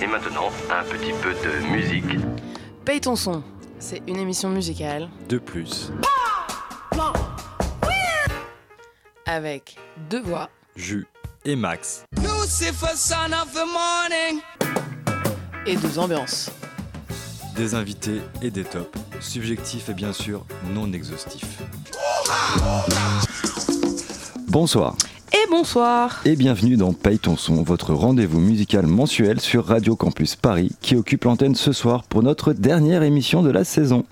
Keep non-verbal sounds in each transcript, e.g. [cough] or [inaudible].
Et maintenant, un petit peu de musique. Paye ton son, c'est une émission musicale De plus, avec deux voix. Jus et Max. Lucifer, son of the morning. et deux ambiances. Des invités et des tops. Subjectifs et bien sûr non exhaustifs. Bonsoir Et bonsoir et bienvenue dans Paye ton son, votre rendez-vous musical mensuel sur Radio Campus Paris qui occupe l'antenne ce soir pour notre dernière émission de la saison.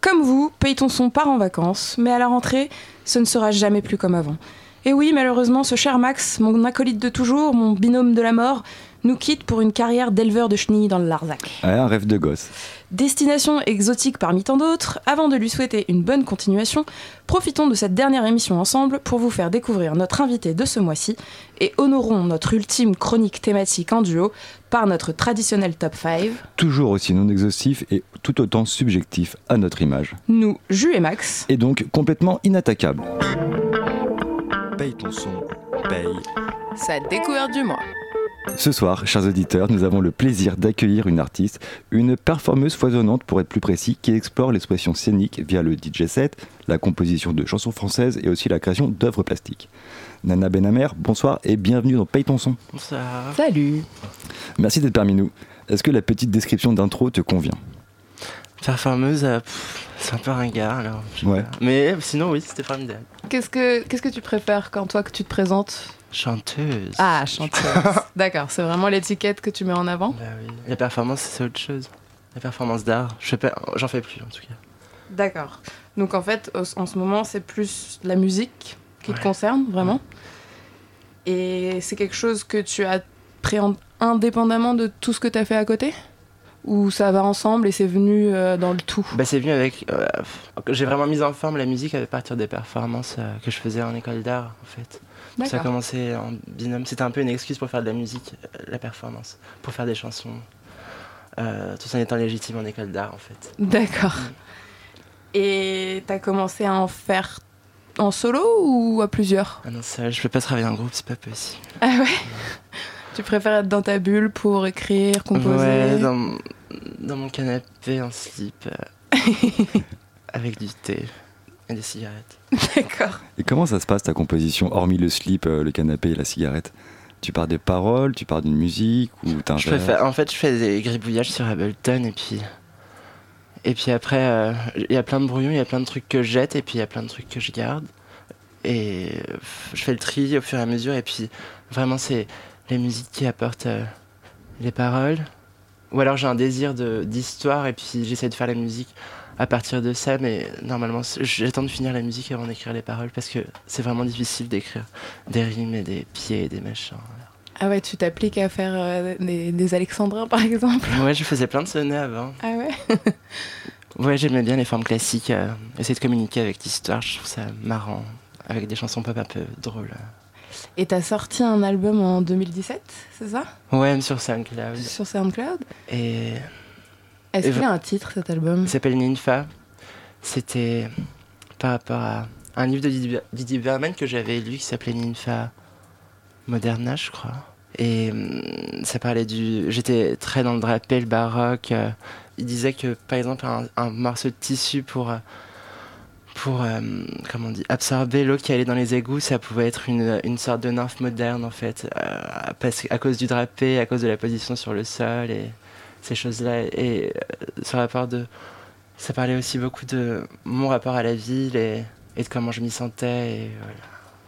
Comme vous, Paye ton son part en vacances, mais à la rentrée, ce ne sera jamais plus comme avant. Et oui, malheureusement, ce cher Max, mon acolyte de toujours, mon binôme de la mort, nous quitte pour une carrière d'éleveur de chenilles dans le Larzac. Ouais, un rêve de gosse. Destination exotique parmi tant d'autres, avant de lui souhaiter une bonne continuation, profitons de cette dernière émission ensemble pour vous faire découvrir notre invité de ce mois-ci et honorons notre ultime chronique thématique en duo par notre traditionnel top 5. Toujours aussi non exhaustif et tout autant subjectif à notre image. Nous, Jus et Max, Et donc complètement inattaquable. Paye ton son, paye sa découverte du mois. Ce soir, chers auditeurs, nous avons le plaisir d'accueillir une artiste, une performeuse foisonnante pour être plus précis, qui explore l'expression scénique via le DJ set, la composition de chansons françaises et aussi la création d'œuvres plastiques. Nana Benamer, bonsoir et bienvenue dans Paye ton son. Bonsoir. Salut Merci d'être parmi nous. Est-ce que la petite description d'intro te convient? Performeuse, euh, c'est un peu ringard alors. Ouais. Mais sinon, oui, c'était formidable. Qu'est-ce que, qu'est-ce que tu préfères quand toi que tu te présentes? Chanteuse. Ah, chanteuse. [laughs] D'accord, c'est vraiment l'étiquette que tu mets en avant Bah oui. La performance, c'est autre chose. La performance d'art, j'en fais plus en tout cas. D'accord. Donc en fait, en ce moment, c'est plus la musique qui te concerne, vraiment. Et c'est quelque chose que tu as pris en- indépendamment de tout ce que tu as fait à côté? Ou ça va ensemble et c'est venu euh, dans le tout? Bah c'est venu avec. euh, j'ai vraiment mis en forme la musique à partir des performances euh, que je faisais en école d'art en fait. Ça a commencé en binôme. C'était un peu une excuse pour faire de la musique, euh, la performance, pour faire des chansons. Euh, tout en étant légitime en école d'art en fait. D'accord. Et t'as commencé à en faire en solo ou à plusieurs? Ah non, ça, je peux pas travailler en groupe, c'est pas possible. Ah ouais? [laughs] Tu préfères être dans ta bulle pour écrire, composer? Ouais, dans, mon- dans mon canapé en slip, euh, [laughs] avec du thé et des cigarettes. [laughs] D'accord. Et comment ça se passe ta composition, hormis le slip, euh, le canapé et la cigarette? Tu pars des paroles, tu pars d'une musique ou Je en fait, je fais des gribouillages sur Ableton et puis. Et puis après, euh, il y a plein de brouillons, il y a plein de trucs que je jette et puis il y a plein de trucs que je garde. Et je fais le tri au fur et à mesure. Et puis vraiment, c'est les musiques qui apportent euh, les paroles. Ou alors j'ai un désir de- d'histoire et puis j'essaie de faire la musique à partir de ça. Mais normalement, j'attends de finir la musique avant d'écrire les paroles parce que c'est vraiment difficile d'écrire des rimes et des pieds et des machins. Ah ouais, tu t'appliques à faire euh, des, des alexandrins par exemple [laughs] Ouais, je faisais plein de sonnets avant. Ah ouais? [laughs] Ouais, j'aimais bien les formes classiques, euh, essayer de communiquer avec l'histoire, je trouve ça marrant, avec des chansons pop un peu drôles. Et t'as sorti un album en 2017, c'est ça? Ouais, sur SoundCloud. Sur SoundCloud? Et Est-ce qu'il y a un titre cet album il s'appelle Ninfa. C'était par rapport à un livre de Didier- Didier Berman que j'avais lu qui s'appelait Ninfa Moderna, je crois. Et hum, ça parlait du. J'étais très dans le drapé, le baroque. euh, il disait que, par exemple, un, un morceau de tissu pour. euh, pour euh, comment on dit, absorber l'eau qui allait dans les égouts, ça pouvait être une, une sorte de nymphe moderne en fait, euh, parce, à cause du drapé, à cause de la position sur le sol et ces choses-là. Et euh, ce rapport de. Ça parlait aussi beaucoup de mon rapport à la ville et, et de comment je m'y sentais. Et voilà.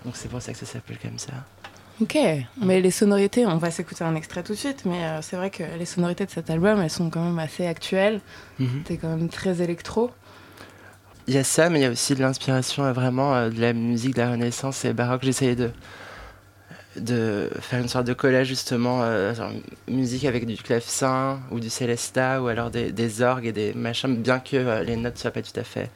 Donc c'est pour ça que ça s'appelle comme ça. Ok, mais les sonorités, on va s'écouter un extrait tout de suite, mais euh, c'est vrai que les sonorités de cet album, elles sont quand même assez actuelles. Mhm. T'es quand même très électro. Il y a ça, mais il y a aussi de l'inspiration euh, vraiment euh, de la musique de la Renaissance et baroque. J'essayais de, de faire une sorte de collage justement, euh, genre musique avec du clavecin ou du célesta ou alors des, des orgues et des machins, bien que euh, les notes soient pas tout à fait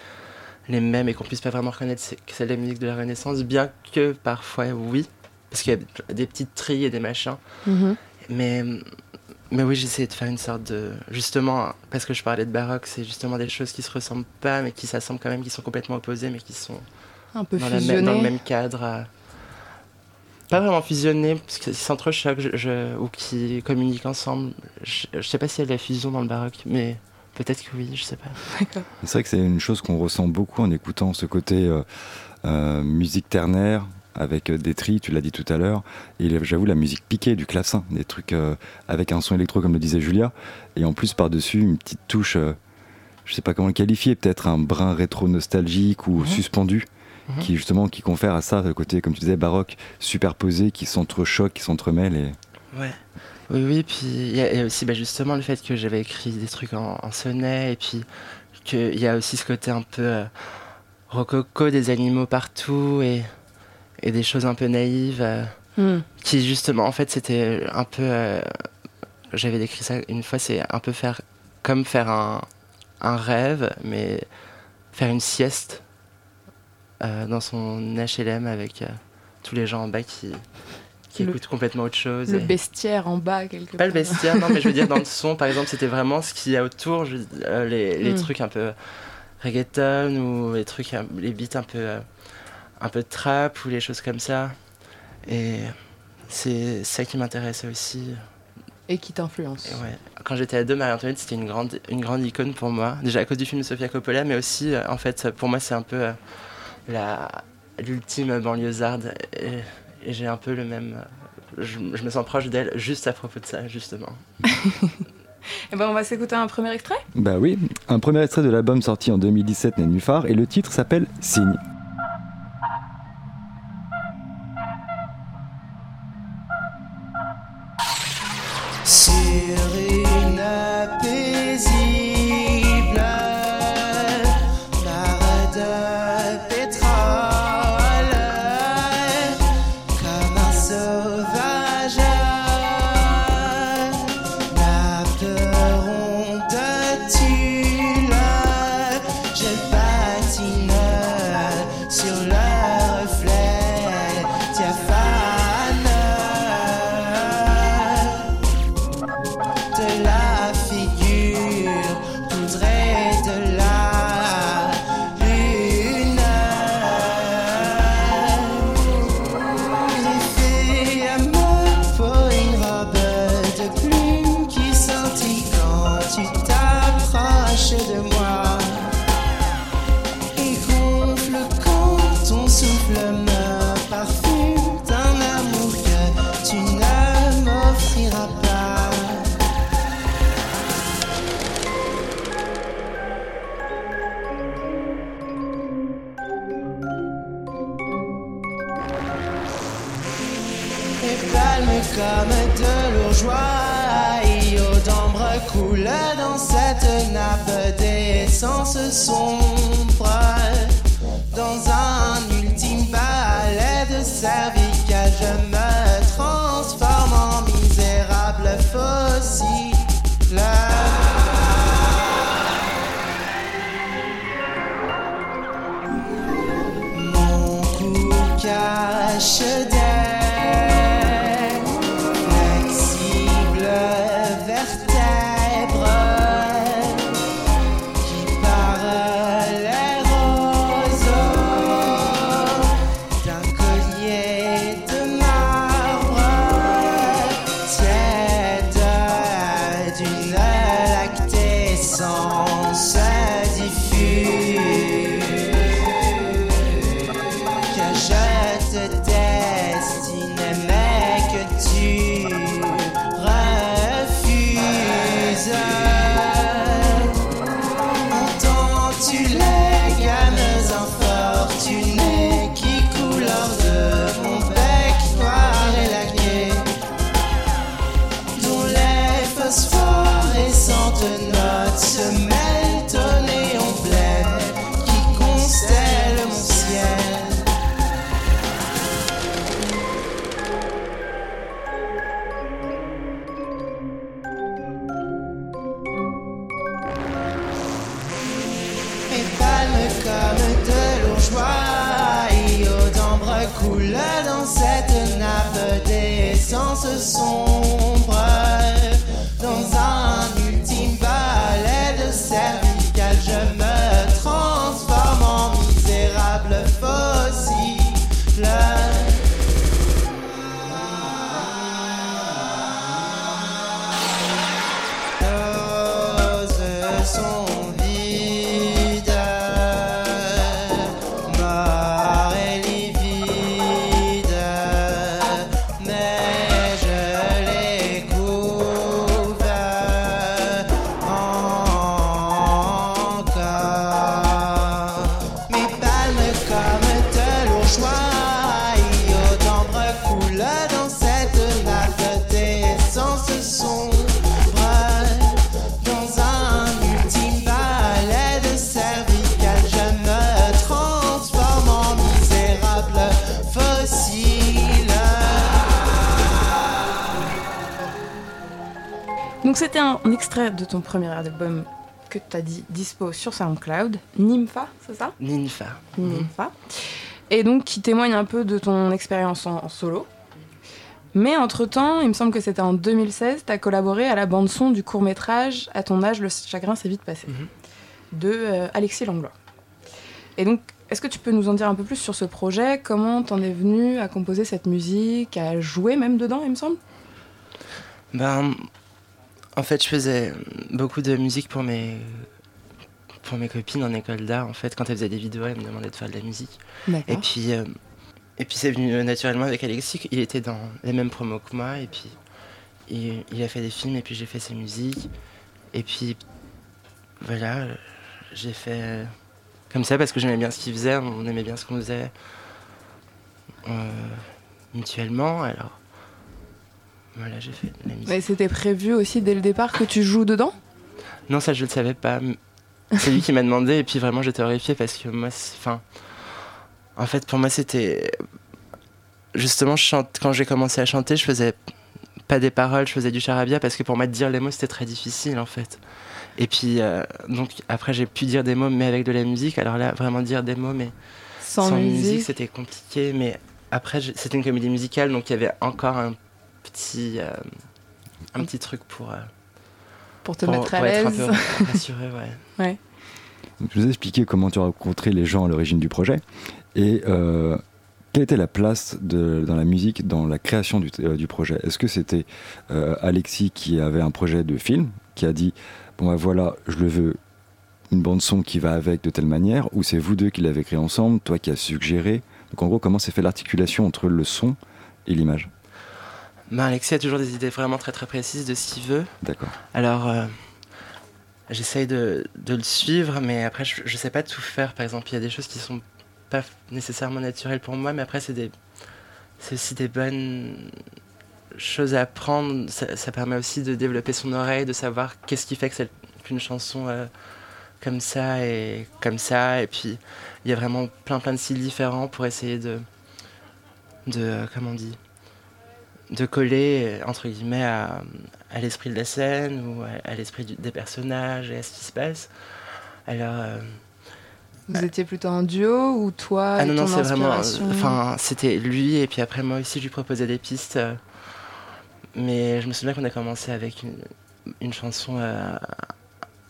les mêmes et qu'on puisse pas vraiment reconnaître que c'est la musique de la Renaissance, bien que parfois oui, parce qu'il y a des petites trilles et des machins. Mhm. Mais, mais oui, j'essayais de faire une sorte de. Justement, parce que je parlais de baroque, c'est justement des choses qui se ressemblent pas, mais qui s'assemblent quand même, qui sont complètement opposées, mais qui sont Un peu dans, la dans le même cadre. Pas vraiment fusionnés, parce qu'ils s'entrechoquent je, je- ou qui communiquent ensemble. Je, je sais pas s'il y a de la fusion dans le baroque, mais peut-être que oui, je sais pas. C'est vrai que c'est une chose qu'on ressent beaucoup en écoutant ce côté euh, euh, musique ternaire avec euh, des tris, tu l'as dit tout à l'heure, et j'avoue la musique piquée du clavecin, des trucs euh, avec un son électro comme le disait Julia, et en plus par-dessus une petite touche, euh, je sais pas comment le qualifier, peut-être un brin rétro nostalgique ou Mhm. suspendu, Mhm. qui justement qui confère à ça le côté comme tu disais baroque, superposé, qui s'entrechoque, qui s'entremêle et Ouais. Oui, oui, puis il y, a il y a aussi bah, justement le fait que j'avais écrit des trucs en, en sonnet, et puis qu'il y a aussi ce côté un peu euh, rococo, des animaux partout, et, et des choses un peu naïves, euh, Hmm. qui justement, en fait, c'était un peu... euh, j'avais décrit ça une fois, c'est un peu faire comme faire un, un rêve, mais faire une sieste dans son HLM avec euh, tous les gens en bas qui, qui Le- écoutent complètement autre chose. Le et- bestiaire en bas, quelque pas le part. bestiaire, non, mais je veux dire, dans le [laughs] son, par exemple, c'était vraiment ce qu'il y a autour, je- euh, les, les Mm. trucs un peu reggaeton ou les trucs, un- les beats un peu, euh, un peu trap ou les choses comme ça. Et c'est ça qui m'intéressait aussi. Et qui t'influence. Ouais. Quand j'étais ado, Marie-Antoinette, c'était une grande, une grande icône pour moi. Déjà à cause du film de Sofia Coppola, mais aussi, euh, en fait, pour moi, c'est un peu euh, l'ultime banlieusarde. Et, et j'ai un peu le même. Je, je me sens proche d'elle juste à propos de ça, justement. [laughs] Eh ben, on va s'écouter un premier extrait? Bah oui, un premier extrait de l'album sorti en 2017 Nénuphar et le titre s'appelle Signe. Un extrait de ton premier album que tu as dit dispo sur SoundCloud, Nympha, c'est ça? Ninfa. Nympha. Et donc qui témoigne un peu de ton expérience en, en solo. Mais entre-temps, il me semble que c'était en 2016, tu as collaboré à la bande-son du court-métrage À ton âge, le chagrin s'est vite passé, Mhm. de euh, Alexis Langlois. Et donc, est-ce que tu peux nous en dire un peu plus sur ce projet? Comment t'en es venu à composer cette musique, à jouer même dedans, il me semble? Ben, en fait, je faisais beaucoup de musique pour mes, pour mes copines en école d'art. En fait, quand elles faisaient des vidéos, elles me demandaient de faire de la musique. Et puis, euh, et puis c'est venu naturellement avec Alexis. Il était dans les mêmes promos que moi. Et puis, il, il a fait des films. Et puis, j'ai fait ses musiques. Et puis, voilà, euh, j'ai fait euh, comme ça parce que j'aimais bien ce qu'il faisait. On aimait bien ce qu'on faisait euh, mutuellement. Alors, voilà, j'ai fait de la musique. Mais c'était prévu aussi dès le départ que tu joues dedans? Non, ça je le savais pas. C'est lui qui m'a demandé et puis vraiment j'étais horrifiée parce que moi, enfin, en fait pour moi c'était justement je chante quand j'ai commencé à chanter, je faisais pas des paroles, je faisais du charabia parce que pour moi de dire les mots c'était très difficile en fait. Et puis euh, donc après j'ai pu dire des mots mais avec de la musique. Alors là vraiment dire des mots mais Sans, sans, musique, musique c'était compliqué. Mais après c'était une comédie musicale donc il y avait encore un petit euh, un petit truc pour euh, pour te pour, mettre à pour l'aise. [laughs] rassuré ouais. Tu nous as expliqué comment tu as rencontré les gens à l'origine du projet et euh, quelle était la place de, dans la musique dans la création du, euh, du projet? Est-ce que c'était euh, Alexis qui avait un projet de film, qui a dit bon ben voilà, je le veux une bande son qui va avec de telle manière, ou c'est vous deux qui l'avez créé ensemble, toi qui as suggéré? Donc en gros, comment s'est fait l'articulation entre le son et l'image? Ben, Alexis a toujours des idées vraiment très très précises de ce qu'il veut. D'accord. Alors, euh, j'essaye de, de le suivre, mais après, je, je sais pas tout faire. Par exemple, il y a des choses qui sont pas nécessairement naturelles pour moi, mais après, c'est des, c'est aussi des bonnes choses à apprendre. Ça, ça permet aussi de développer son oreille, de savoir qu'est-ce qui fait que qu'une chanson euh, comme ça et comme ça. Et puis, il y a vraiment plein plein de styles différents pour essayer de, de euh, comment on dit, de coller entre guillemets à, à l'esprit de la scène ou à, à l'esprit des personnages et à ce qui se passe. Alors, euh, Vous étiez plutôt en duo ou toi ah et non, non, c'est vraiment. euh, Enfin, c'était lui, et puis après, moi aussi, je lui proposais des pistes. euh, mais je me souviens qu'on a commencé avec une, une chanson euh,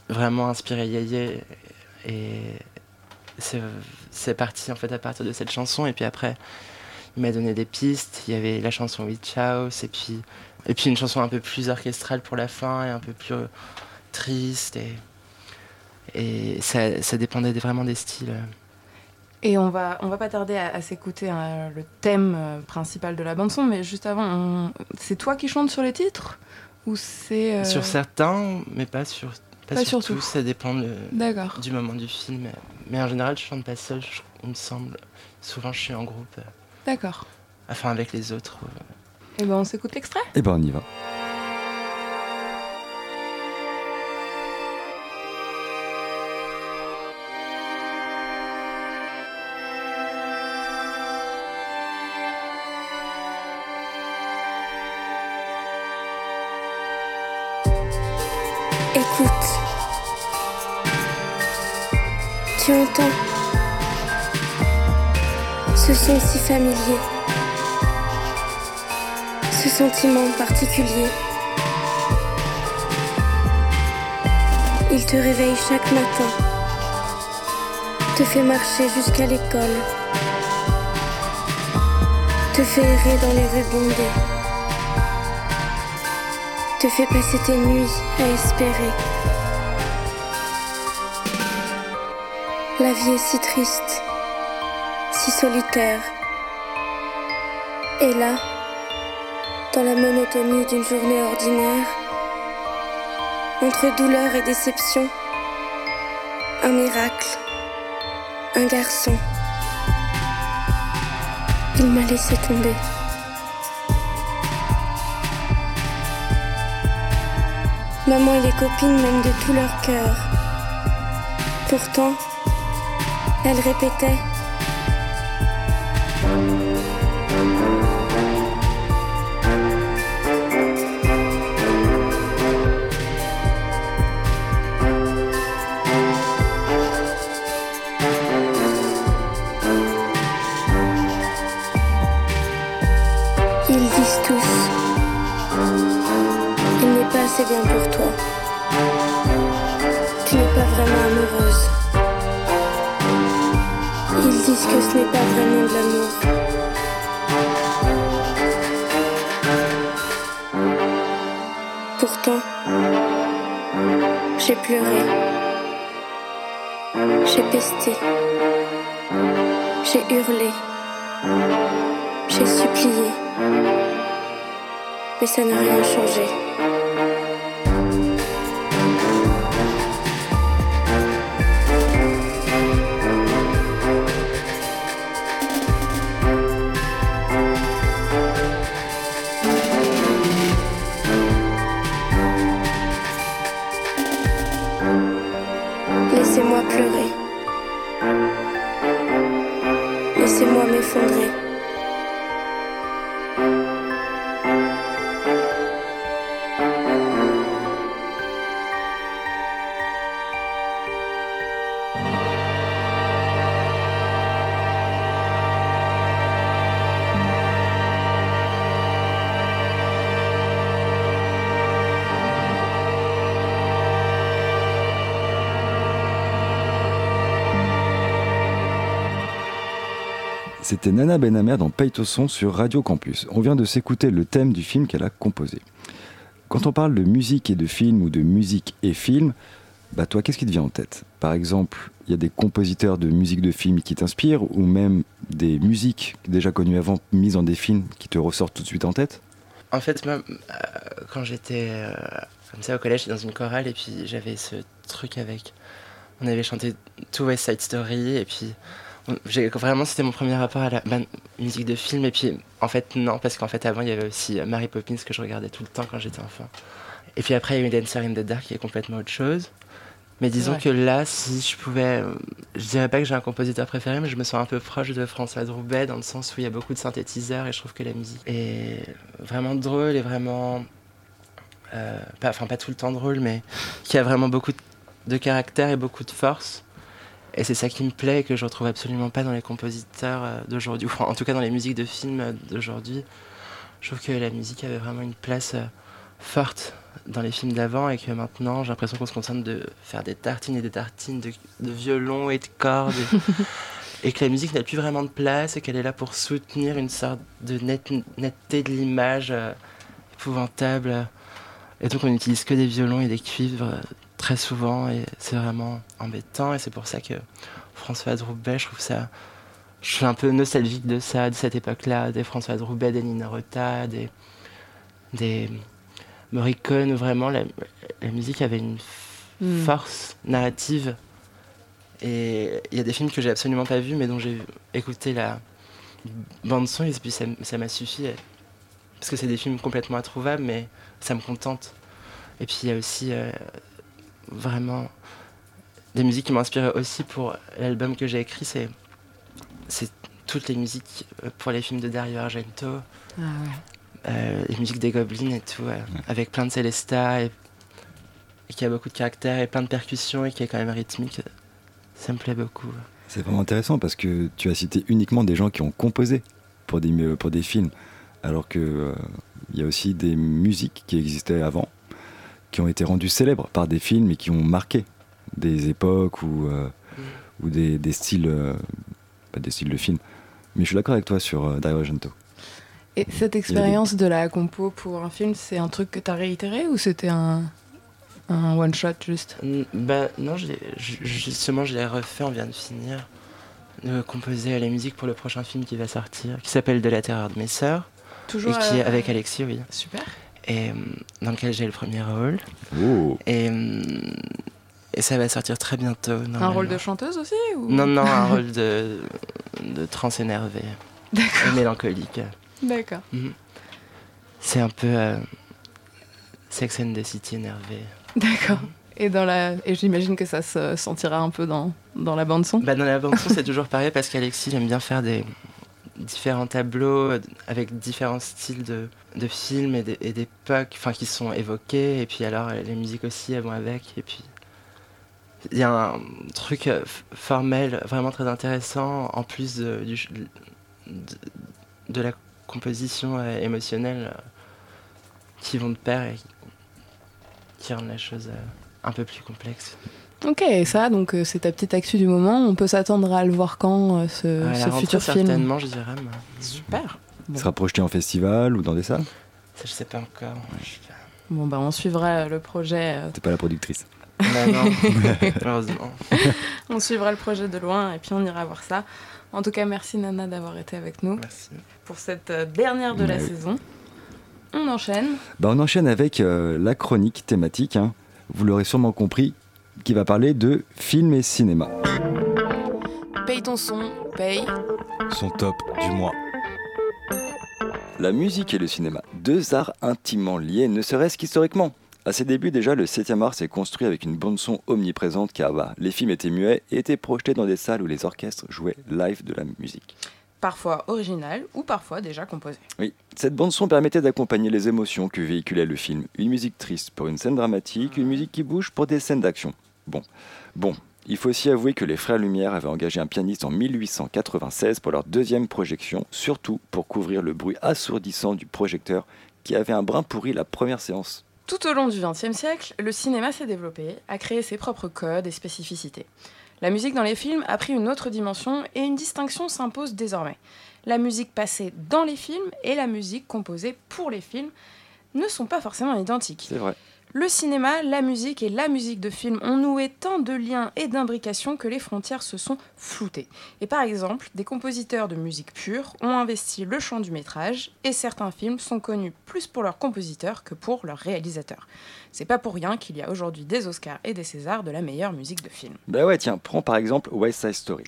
vraiment inspirée Yéyé. Et c'est parti, en fait, à partir de cette chanson. Et puis après, il m'a donné des pistes. Il y avait la chanson Witch House, et puis, et puis une chanson un peu plus orchestrale pour la fin, et un peu plus euh, triste. Et, et ça, ça dépendait vraiment des styles. Et on va, on va pas tarder à, à s'écouter hein, le thème euh, principal de la bande son, mais juste avant, on- c'est toi qui chantes sur les titres? Ou c'est euh, Sur certains, mais pas sur, pas Pas sur sur tous. Ça dépend de- du moment du film. Mais en général, je chante pas seul, il me semble. Souvent, je suis en groupe, D'accord. enfin avec les autres. euh. Et ben on s'écoute l'extrait? Et ben on y va. Si familier. Ce sentiment particulier. Il te réveille chaque matin. Te fait marcher jusqu'à l'école. Te fait errer dans les rues bondées te fait passer tes nuits à espérer. La vie est si triste, si solitaire. Et là, dans la monotonie d'une journée ordinaire, entre douleur et déception, un miracle, un garçon. Il m'a laissé tomber. Maman et les copines m'aiment de tout leur cœur. Pourtant, elle répétait Mais ça n'a rien changé. Laissez-moi pleurer. Laissez-moi m'effondrer. C'était Nana Benhamer dans Paye son sur Radio Campus. On vient de s'écouter le thème du film qu'elle a composé. Quand on parle de musique et de film ou de musique et film, bah toi, qu'est-ce qui te vient en tête? Par exemple, il y a des compositeurs de musique de film qui t'inspirent ou même des musiques déjà connues avant, mises dans des films qui te ressortent tout de suite en tête? En fait, moi, euh, quand j'étais euh, comme ça au collège, dans une chorale et puis j'avais ce truc avec. On avait chanté tout West Side Story et puis vraiment c'était mon premier rapport à la bah, musique de film et puis en fait non parce qu'en fait avant il y avait aussi euh, Mary Poppins que je regardais tout le temps quand j'étais enfant. Et puis après il y a eu Dancer in the Dark qui est complètement autre chose. Mais disons Ouais. que là, si je pouvais, euh, je dirais pas que j'ai un compositeur préféré, mais je me sens un peu proche de François Roubaix dans le sens où il y a beaucoup de synthétiseurs et je trouve que la musique est vraiment drôle et vraiment, euh, pas, enfin pas tout le temps drôle, mais qui a vraiment beaucoup de caractère et beaucoup de force. Et c'est ça qui me plaît et que je retrouve absolument pas dans les compositeurs euh, d'aujourd'hui, ou en tout cas dans les musiques de films euh, d'aujourd'hui. Je trouve que la musique avait vraiment une place euh, forte dans les films d'avant et que maintenant j'ai l'impression qu'on se contente de faire des tartines et des tartines de, de violon et de cordes [laughs] et, que la musique n'a plus vraiment de place et qu'elle est là pour soutenir une sorte de net- netteté de l'image euh, épouvantable. Et donc on n'utilise que des violons et des cuivres très souvent et c'est vraiment embêtant et c'est pour ça que Françoise Roubaix, je trouve ça... Je suis un peu nostalgique de ça, de cette époque-là, des Françoise Roubaix, des Nina Rota, des, des Morricone, où vraiment la, la musique avait une Hmm. force narrative. Et il y a des films que j'ai absolument pas vus, mais dont j'ai écouté la bande-son, et puis ça m'a suffi. Parce que c'est des films complètement introuvables, mais ça me contente. Et puis il y a aussi euh, vraiment des musiques qui m'ont inspiré aussi pour l'album que j'ai écrit, c'est c'est toutes les musiques euh, pour les films de Dario Argento, Ah ouais. euh, les musiques des Goblins et tout, euh, avec plein de Célesta et, et qui a beaucoup de caractère et plein de percussions et qui est quand même rythmique. Ça me plaît beaucoup. C'est vraiment intéressant parce que tu as cité uniquement des gens qui ont composé pour des, pour des films, alors que euh, il y a aussi des musiques qui existaient avant, qui ont été rendues célèbres par des films et qui ont marqué des époques ou, euh, ou des, des styles, euh, pas des styles de films. Mais je suis d'accord avec toi sur euh, Dario Argento. Et cette expérience de la compo pour un film, c'est un truc que tu as réitéré ou c'était un, un one-shot juste? Mm, Bah non, je justement je l'ai refait, on vient de finir de composer les musiques pour le prochain film qui va sortir, qui s'appelle De la terreur de mes sœurs, et Toujours qui est euh, avec Alexis, oui, Super. Et mm, dans lequel j'ai le premier rôle. Oh Et, et ça va sortir très bientôt. Un rôle de chanteuse aussi ou... Non, non, un [laughs] rôle de, de trans énervé et mélancolique. D'accord. Mhm. C'est un peu euh, Sex and the City énervé. D'accord. Et, dans la... et j'imagine que ça se sentira un peu dans, dans la bande-son. Bah, dans la bande son, c'est toujours pareil parce qu'Alexis aime bien faire des différents tableaux euh, avec différents styles de, de films et d'époques enfin, qui sont évoqués. Et puis alors, euh, les musiques aussi, elles vont avec. Et puis, il y a un truc euh, formel vraiment très intéressant en plus de, de, la composition émotionnelle qui vont de pair et qui rendent la chose un peu plus complexe. Ok, et ça, donc euh, c'est ta petite actu du moment. On peut s'attendre à le voir quand, euh, ce, À la ce rentrée, futur film? certainement, je dirais. mais Super. Il sera projeté en festival ou dans des salles? Ça, je sais pas encore. Pas. Bon, bah, on suivra le projet. euh, T'es pas la productrice. Bah non, [laughs] heureusement. [laughs] on suivra le projet de loin et puis on ira voir ça. En tout cas, merci Nana d'avoir été avec nous Merci. pour cette euh, dernière de la Ouais. saison. On enchaîne. Bah, on enchaîne avec euh, la chronique thématique, hein. vous l'aurez sûrement compris, qui va parler de film et cinéma. Paye ton son, paye. Son top du mois. La musique et le cinéma, deux arts intimement liés, ne serait-ce qu'historiquement. À ses débuts déjà, le 7e art s'est construit avec une bande-son omniprésente car bah, les films étaient muets et étaient projetés dans des salles où les orchestres jouaient live de la musique. Parfois original ou parfois déjà composé. Oui, cette bande-son permettait d'accompagner les émotions que véhiculait le film. Une musique triste pour une scène dramatique, une musique qui bouge pour des scènes d'action. Bon, bon, il faut aussi avouer que les Frères Lumière avaient engagé un pianiste en 1896 pour leur deuxième projection, surtout pour couvrir le bruit assourdissant du projecteur qui avait un brin pourri la première séance. Tout au long du XXe siècle, le cinéma s'est développé, a créé ses propres codes et spécificités. La musique dans les films a pris une autre dimension et une distinction s'impose désormais. La musique passée dans les films et la musique composée pour les films ne sont pas forcément identiques. C'est vrai. Le cinéma, la musique et la musique de film ont noué tant de liens et d'imbrications que les frontières se sont floutées. Et par exemple, des compositeurs de musique pure ont investi le champ du métrage et certains films sont connus plus pour leurs compositeurs que pour leurs réalisateurs. C'est pas pour rien qu'il y a aujourd'hui des Oscars et des Césars de la meilleure musique de film. Bah ouais, tiens, prends par exemple West Side Story.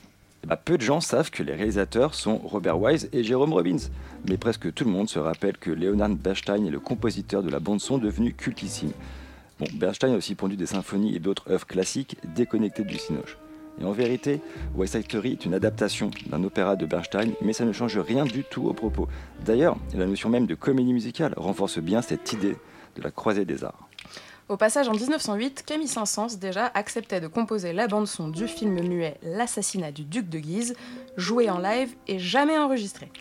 Bah, peu de gens savent que les réalisateurs sont Robert Wise et Jérôme Robbins, mais presque tout le monde se rappelle que Leonard Bernstein est le compositeur de la bande-son devenu cultissime. Bon, Bernstein a aussi pondu des symphonies et d'autres œuvres classiques déconnectées du cinoche. Et en vérité, West Side Story est une adaptation d'un opéra de Bernstein, mais ça ne change rien du tout au propos. D'ailleurs, la notion même de comédie musicale renforce bien cette idée de la croisée des arts. Au passage, en 1908, Camille Saint-Saëns déjà acceptait de composer la bande-son du film muet L'assassinat du duc de Guise, joué en live et jamais enregistré.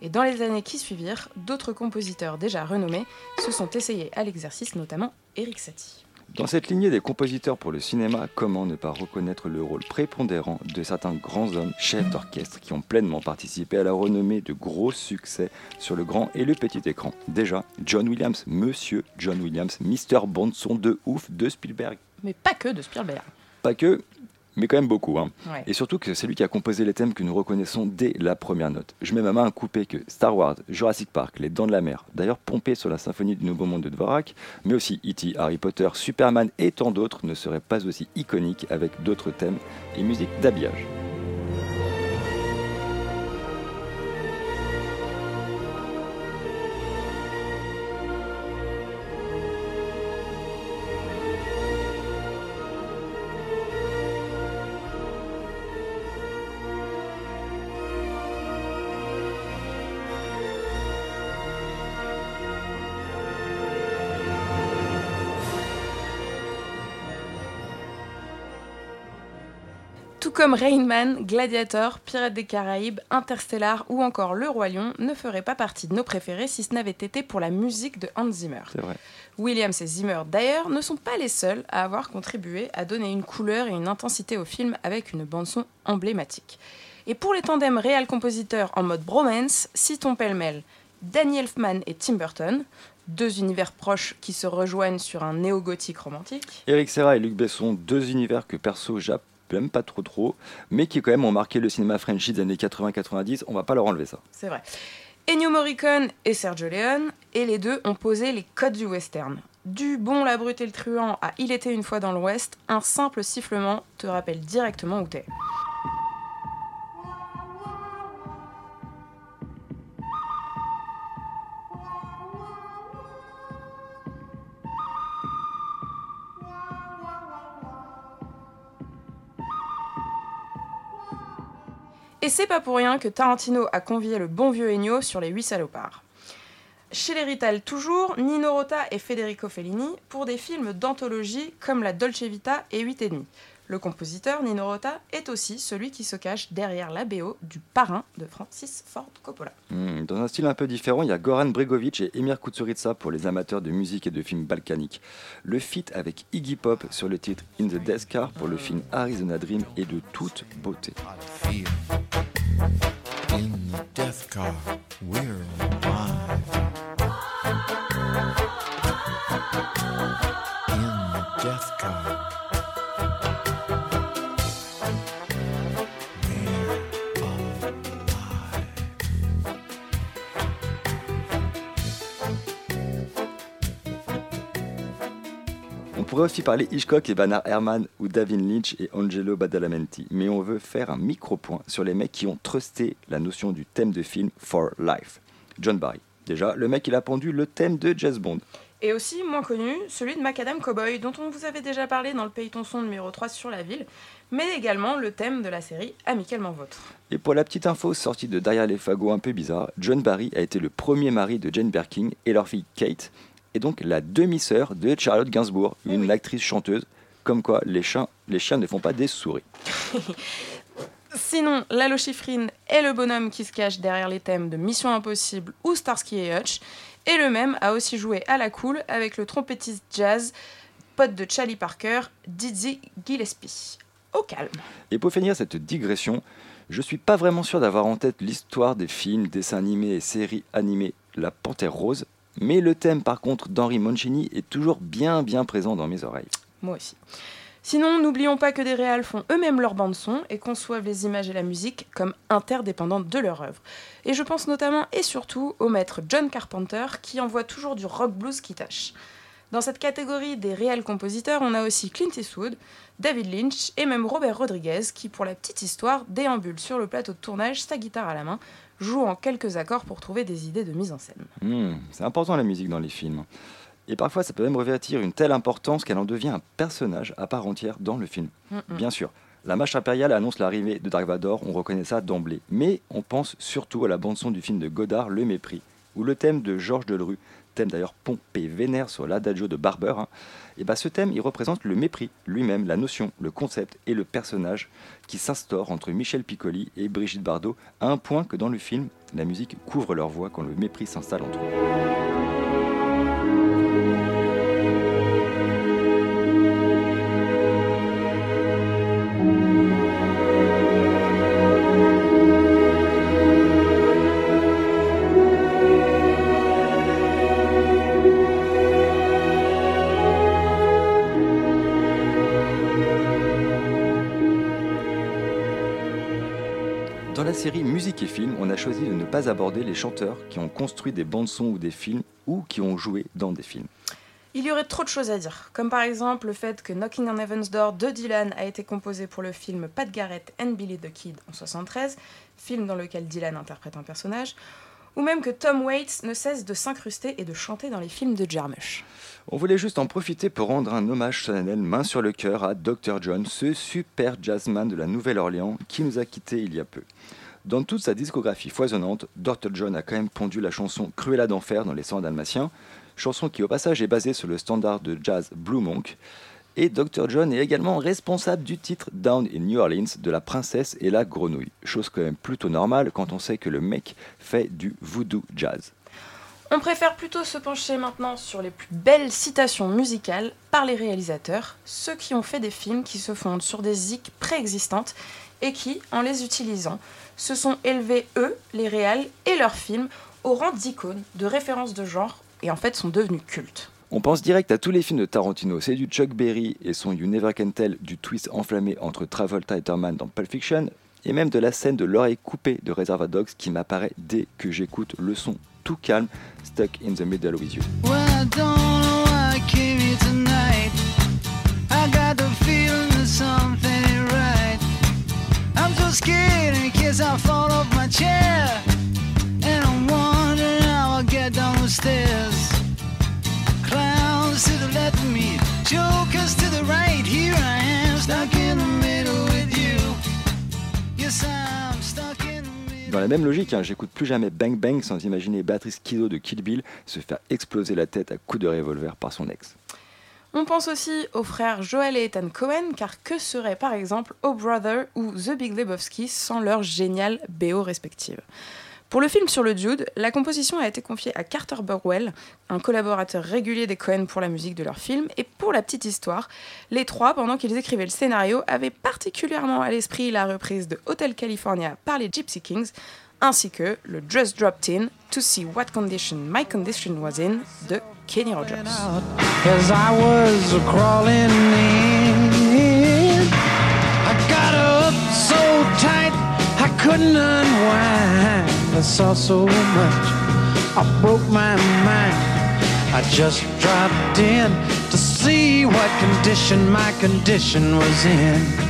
Et dans les années qui suivirent, d'autres compositeurs déjà renommés se sont essayés à l'exercice, notamment Eric Satie. Dans cette lignée des compositeurs pour le cinéma, comment ne pas reconnaître le rôle prépondérant de certains grands hommes chefs d'orchestre qui ont pleinement participé à la renommée de gros succès sur le grand et le petit écran Déjà, John Williams, Monsieur John Williams, Mister Bond de ouf de Spielberg. Mais pas que de Spielberg. Pas que, mais quand même beaucoup. Hein. Ouais. Et surtout que c'est lui qui a composé les thèmes que nous reconnaissons dès la première note. Je mets ma main à couper que Star Wars, Jurassic Park, Les Dents de la Mer, d'ailleurs pompé sur la symphonie du Nouveau Monde de Dvorak, mais aussi E.T., Harry Potter, Superman et tant d'autres ne seraient pas aussi iconiques avec d'autres thèmes et musiques d'habillage. Tout comme Rain Man, Gladiator, Pirates des Caraïbes, Interstellar ou encore Le Roi Lion ne feraient pas partie de nos préférés si ce n'avait été pour la musique de Hans Zimmer. C'est vrai. Williams et Zimmer, d'ailleurs, ne sont pas les seuls à avoir contribué à donner une couleur et une intensité au film avec une bande-son emblématique. Et pour les tandems réal-compositeurs en mode bromance, citons pêle-mêle Danny Elfman et Tim Burton, deux univers proches qui se rejoignent sur un néo-gothique romantique. Eric Serra et Luc Besson, deux univers que perso j'aime pas trop trop, mais qui quand même ont marqué le cinéma Frenchy des années 80-90, on va pas leur enlever ça. C'est vrai. Ennio Morricone et Sergio Leone, et les deux ont posé les codes du western. Du bon, la brute et le truand à Il était une fois dans l'Ouest, un simple sifflement te rappelle directement où t'es. Et c'est pas pour rien que Tarantino a convié le bon vieux Ennio sur les huit salopards. Chez les Rital toujours, Nino Rota et Federico Fellini pour des films d'anthologie comme La Dolce Vita et 8 et demi. Le compositeur Nino Rota est aussi celui qui se cache derrière la BO du parrain de Francis Ford Coppola. Hmm, Dans un style un peu différent, il y a Goran Bregovic et Emir Kusturica pour les amateurs de musique et de films balkaniques. Le feat avec Iggy Pop sur le titre In the Death Car pour le film Arizona Dream est de toute beauté. feel in the death car. We're alive. In the death car. On pourrait aussi parler Hitchcock et Bernard Herrmann ou David Lynch et Angelo Badalamenti, mais on veut faire un micro-point sur les mecs qui ont trusté la notion du thème de film For Life. John Barry. Déjà, le mec il a pendu le thème de Jazz Bond. Et aussi, moins connu, celui de Macadam Cowboy, dont on vous avait déjà parlé dans le Payton son numéro 3 sur la ville, mais également le thème de la série Amicalement Vôtre. Et pour la petite info sortie de Derrière les fagots un peu bizarre, John Barry a été le premier mari de Jane Birkin et leur fille Kate, et donc la demi-sœur de Charlotte Gainsbourg, Eh une oui. actrice chanteuse. Comme quoi, les chiens, les chiens ne font pas des souris. [laughs] Sinon, Lalo Schifrin est le bonhomme qui se cache derrière les thèmes de Mission Impossible ou Starsky et Hutch, et le même a aussi joué à la cool avec le trompettiste jazz, pote de Charlie Parker, Dizzy Gillespie. Au calme. Et pour finir cette digression, je suis pas vraiment sûr d'avoir en tête l'histoire des films, dessins animés et séries animées La Panthère Rose, mais le thème par contre d'Henri Mancini est toujours bien bien présent dans mes oreilles. Moi aussi. Sinon, n'oublions pas que des réals font eux-mêmes leur bande-son et conçoivent les images et la musique comme interdépendantes de leur œuvre. Et je pense notamment et surtout au maître John Carpenter qui envoie toujours du rock blues qui tâche. Dans cette catégorie des réels compositeurs, on a aussi Clint Eastwood, David Lynch et même Robert Rodriguez qui, pour la petite histoire, déambule sur le plateau de tournage, sa guitare à la main, jouant quelques accords pour trouver des idées de mise en scène. Hmm, c'est important la musique dans les films. Et parfois ça peut même revêtir une telle importance qu'elle en devient un personnage à part entière dans le film. Bien sûr, la marche impériale annonce l'arrivée de Dark Vador, on reconnaît ça d'emblée. Mais on pense surtout à la bande-son du film de Godard, Le Mépris, où le thème de Georges Delerue, thème d'ailleurs pompé vénère sur l'adagio de Barber, hein, et bah ce thème il représente le mépris lui-même, la notion, le concept et le personnage qui s'instaure entre Michel Piccoli et Brigitte Bardot, à un point que dans le film, la musique couvre leur voix quand le mépris s'installe entre eux. Musique et Film, on a choisi de ne pas aborder les chanteurs qui ont construit des bandes-sons ou des films ou qui ont joué dans des films. Il y aurait trop de choses à dire, comme par exemple le fait que Knocking on Heaven's Door de Dylan a été composé pour le film Pat Garrett and Billy the Kid en 73, film dans lequel Dylan interprète un personnage, ou même que Tom Waits ne cesse de s'incruster et de chanter dans les films de Jarmusch. On voulait juste en profiter pour rendre un hommage solennel main sur le cœur à Dr. John, ce super jazzman de la Nouvelle-Orléans qui nous a quittés il y a peu. Dans toute sa discographie foisonnante, Dr. John a quand même pondu la chanson Cruella d'enfer dans Les 100 Dalmatiens, chanson qui au passage est basée sur le standard de jazz Blue Monk. Et Dr. John est également responsable du titre Down in New Orleans de la princesse et la grenouille, chose quand même plutôt normale quand on sait que le mec fait du voodoo jazz. On préfère plutôt se pencher maintenant sur les plus belles citations musicales par les réalisateurs, ceux qui ont fait des films qui se fondent sur des zik préexistantes et qui, en les utilisant, se sont élevés, eux, les réals et leurs films, au rang d'icônes, de références de genre, et en fait sont devenus cultes. On pense direct à tous les films de Tarantino, c'est du Chuck Berry et son You Never Can Tell, du twist enflammé entre Travolta et Thurman dans Pulp Fiction, et même de la scène de l'oreille coupée de Reservoir Dogs qui m'apparaît dès que j'écoute le son tout calme, Stuck in the Middle with You. Well, Dans la même logique, hein, j'écoute plus jamais Bang Bang sans imaginer Béatrice Kiddo de Kill Bill se faire exploser la tête à coups de revolver par son ex. On pense aussi aux frères Joel et Ethan Cohen, car que serait par exemple Oh Brother ou The Big Lebowski sans leur génial BO respective? Pour le film sur le Jude, la composition a été confiée à Carter Burwell, un collaborateur régulier des Cohen pour la musique de leur film, et pour la petite histoire, les trois, pendant qu'ils écrivaient le scénario, avaient particulièrement à l'esprit la reprise de Hotel California par les Gypsy Kings, ainsi que le Just Dropped In to See What Condition My Condition Was In de Kenny Rogers. as I was crawling in. I got up so tight I couldn't unwind. I saw so much, I broke my mind. I just dropped in to see what condition my condition was in.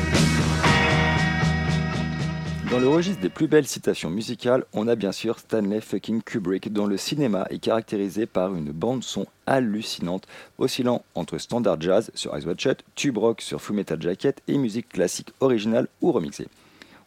Dans le registre des plus belles citations musicales, on a bien sûr Stanley fucking Kubrick, dont le cinéma est caractérisé par une bande-son hallucinante, oscillant entre standard jazz sur Eyes Wide Shut, tube rock sur Full Metal Jacket et musique classique originale ou remixée.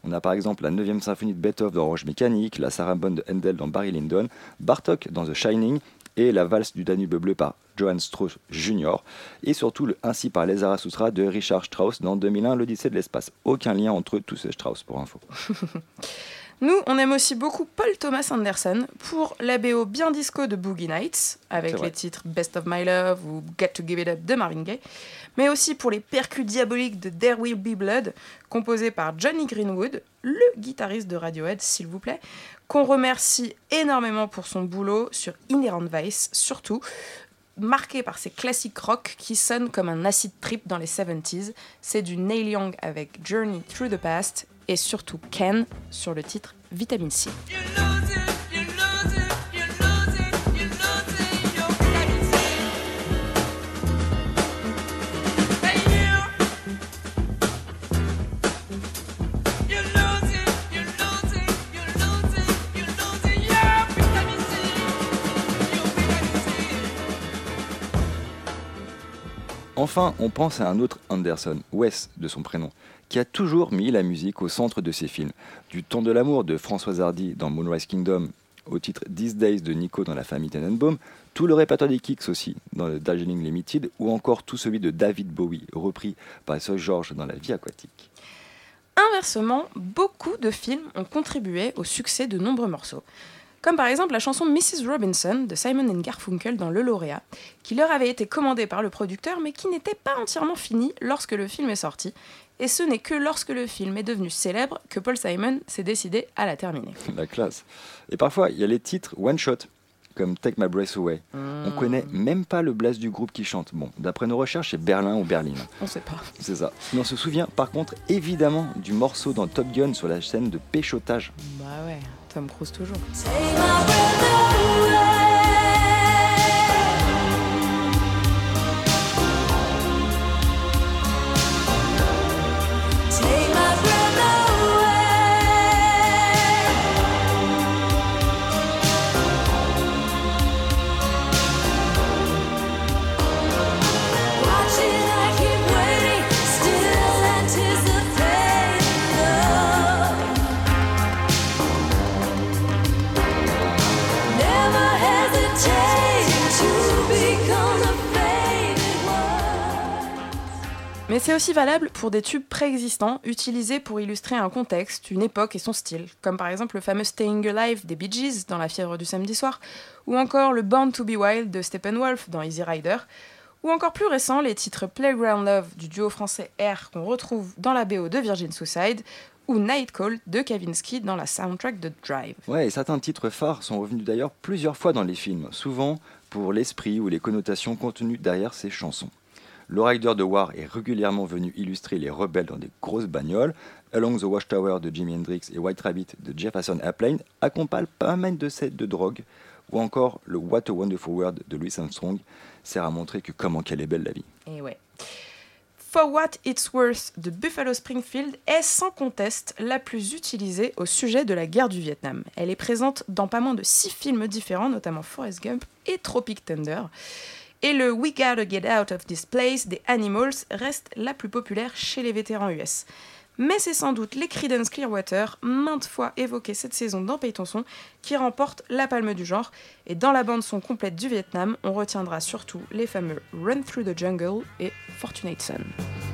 On a par exemple la 9e symphonie de Beethoven dans Roche Mécanique, la sarabande de Handel dans Barry Lyndon, Bartok dans The Shining et la valse du Danube bleu par Johann Strauss Jr. et surtout Ainsi par les Zarathustra de Richard Strauss dans 2001 l'Odyssée de l'espace. Aucun lien entre tous ces Strauss pour info. [laughs] Nous, on aime aussi beaucoup Paul Thomas Anderson pour la BO bien disco de Boogie Nights, avec les titres Best of My Love ou Get to Give It Up de Marvin Gaye, mais aussi pour les percus diaboliques de There Will Be Blood, composés par Johnny Greenwood, le guitariste de Radiohead, s'il vous plaît, qu'on remercie énormément pour son boulot sur Inherent Vice, surtout marqué par ses classiques rock qui sonnent comme un acid trip dans les 70s. C'est du Neil Young avec Journey Through the Past et surtout Ken sur le titre Vitamin C. You lose it, you lose it, you lose it, you lose it, your vitamin C. Hey you. You lose it, you lose it, you lose it, you lose it, your vitamin C. Your vitamin C. Enfin, on pense à un autre Anderson, Wes de son prénom, qui a toujours mis la musique au centre de ses films. Du Ton de l'amour de Françoise Hardy dans Moonrise Kingdom au titre These Days de Nico dans La famille Tenenbaum, tout le répertoire des Kicks aussi dans le Darjeeling Limited ou encore tout celui de David Bowie repris par Soy George dans La vie aquatique. Inversement, beaucoup de films ont contribué au succès de nombreux morceaux. Comme par exemple la chanson Mrs. Robinson de Simon Garfunkel dans Le Lauréat, qui leur avait été commandée par le producteur mais qui n'était pas entièrement finie lorsque le film est sorti. Et ce n'est que lorsque le film est devenu célèbre que Paul Simon s'est décidé à la terminer. [laughs] La classe. Et parfois, il y a les titres one shot, comme Take My Breath Away. On connaît même pas le blast du groupe qui chante. Bon, d'après nos recherches, c'est Berlin ou Berlin. On sait pas. C'est ça. Mais on se souvient par contre évidemment du morceau dans Top Gun sur la scène de péchotage. Bah ouais, Tom Cruise toujours. Mais c'est aussi valable pour des tubes préexistants, utilisés pour illustrer un contexte, une époque et son style, comme par exemple le fameux Staying Alive des Bee Gees dans La fièvre du samedi soir, ou encore le Born to Be Wild de Steppenwolf dans Easy Rider, ou encore plus récent les titres Playground Love du duo français R qu'on retrouve dans la BO de Virgin Suicide, ou Night Call de Kavinsky dans la soundtrack de Drive. Ouais, et certains titres phares sont revenus d'ailleurs plusieurs fois dans les films, souvent pour l'esprit ou les connotations contenues derrière ces chansons. Le Rider de War est régulièrement venu illustrer les rebelles dans des grosses bagnoles. Along the Watchtower de Jimi Hendrix et White Rabbit de Jefferson Airplane accompagnent pas mal de sets de drogue. Ou encore le What a Wonderful World de Louis Armstrong sert à montrer que comment qu'elle est belle la vie. Et ouais. For What It's Worth de Buffalo Springfield est sans conteste la plus utilisée au sujet de la guerre du Vietnam. Elle est présente dans pas moins de six films différents, notamment Forrest Gump et Tropic Thunder. Et le We Gotta Get Out of This Place des Animals reste la plus populaire chez les vétérans US. Mais c'est sans doute les Creedence Clearwater, maintes fois évoqués cette saison dans Paye ton son, qui remportent la palme du genre. Et dans la bande son complète du Vietnam, on retiendra surtout les fameux Run Through the Jungle et Fortunate Son.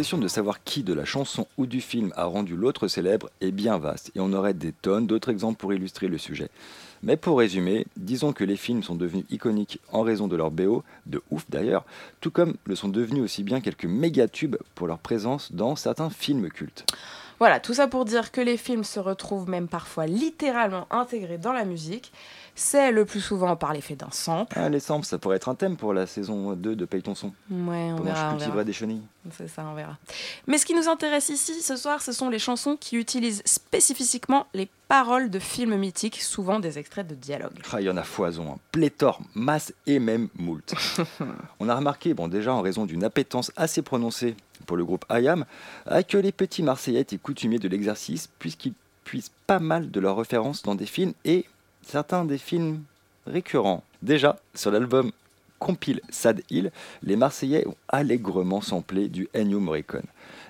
Question de savoir qui de la chanson ou du film a rendu l'autre célèbre est bien vaste et on aurait des tonnes d'autres exemples pour illustrer le sujet. Mais pour résumer, disons que les films sont devenus iconiques en raison de leur BO, de ouf d'ailleurs, tout comme le sont devenus aussi bien quelques méga tubes pour leur présence dans certains films cultes. Voilà, tout ça pour dire que les films se retrouvent même parfois littéralement intégrés dans la musique. C'est le plus souvent par l'effet d'un sample. Ah, les samples, ça pourrait être un thème pour la saison 2 de Paye ton son. Ouais, on Pendant verra, je on verra. cultiverai des chenilles. C'est ça, on verra. Mais ce qui nous intéresse ici, ce soir, ce sont les chansons qui utilisent spécifiquement les paroles de films mythiques, souvent des extraits de dialogue. Ah, il y en a foison, hein. pléthore, masse et même moult. [laughs] On a remarqué, bon déjà en raison d'une appétence assez prononcée pour le groupe IAM, ah, que les petits Marseillais étaient coutumiers de l'exercice puisqu'ils puisent pas mal de leurs références dans des films et certains des films récurrents. Déjà, sur l'album compile Sad Hill, les Marseillais ont allègrement samplé du Ennio Morricone.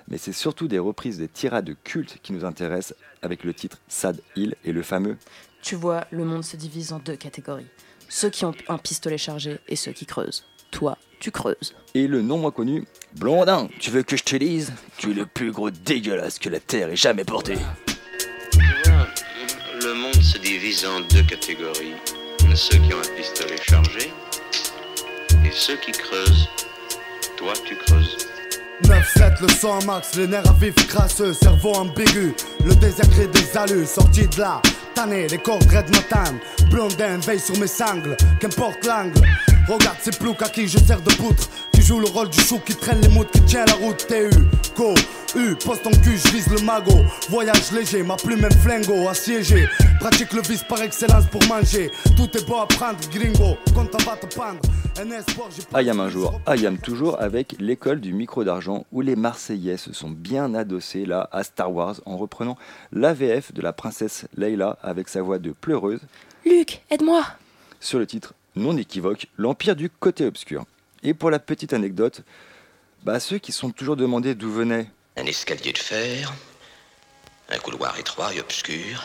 Mais c'est surtout des reprises des tirades cultes qui nous intéressent avec le titre Sad Hill et le fameux Tu vois, le monde se divise en deux catégories. Ceux qui ont un pistolet chargé et ceux qui creusent. Toi, tu creuses. Et le non moins connu, Blondin, tu veux que je te dise Tu es le plus gros dégueulasse que la Terre ait jamais porté. Se divise en deux catégories. Ceux qui ont un pistolet chargé et ceux qui creusent. Toi, tu creuses. 9-7, le sang max, les nerfs à vif crasseux, cerveau ambigu, le désert des alus, sorti de là, tanné, les cordes red matin, blondin veille sur mes sangles, qu'importe l'angle. Regarde ces ploucs à qui je sers de poutre, joue le rôle du chou qui traîne les moutes, qui tient la route, TU, go, U, poste ton cul, je vise le magot, voyage léger, ma plume même flingo, assiégé, pratique le vice par excellence pour manger, tout est beau à prendre, gringo, quand on va te pendre, Ayam un jour, Ayam toujours avec l'école du micro d'argent où les Marseillais se sont bien adossés là à Star Wars en reprenant l'AVF de la princesse Leila avec sa voix de pleureuse. Luc, aide-moi. Sur le titre non équivoque L'Empire du côté obscur. Et pour la petite anecdote, bah ceux qui se sont toujours demandé d'où venait, Un escalier de fer, un couloir étroit et obscur.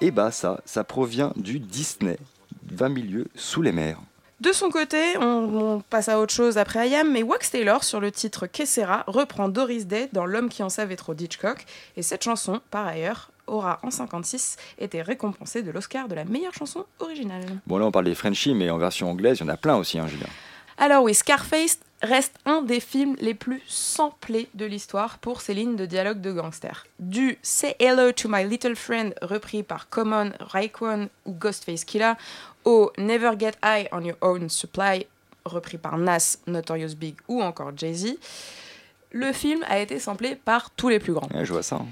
et bah ça, ça provient du Disney, 20 milieux sous les mers. De son côté, on, on passe à autre chose après IAM, mais Wax Taylor, sur le titre Kessera, reprend Doris Day dans L'homme qui en savait trop d'Hitchcock. Et cette chanson, par ailleurs, aura en 56 été récompensée de l'Oscar de la meilleure chanson originale. Bon là on parle des Frenchies, mais en version anglaise, il y en a plein aussi, hein, Julien. Alors oui, Scarface reste un des films les plus samplés de l'histoire pour ses lignes de dialogue de gangsters. Du Say Hello to My Little Friend repris par Common, Raekwon ou Ghostface Killah au Never Get High on Your Own Supply repris par Nas, Notorious Big ou encore Jay-Z, le film a été samplé par tous les plus grands. Je vois ça. hein.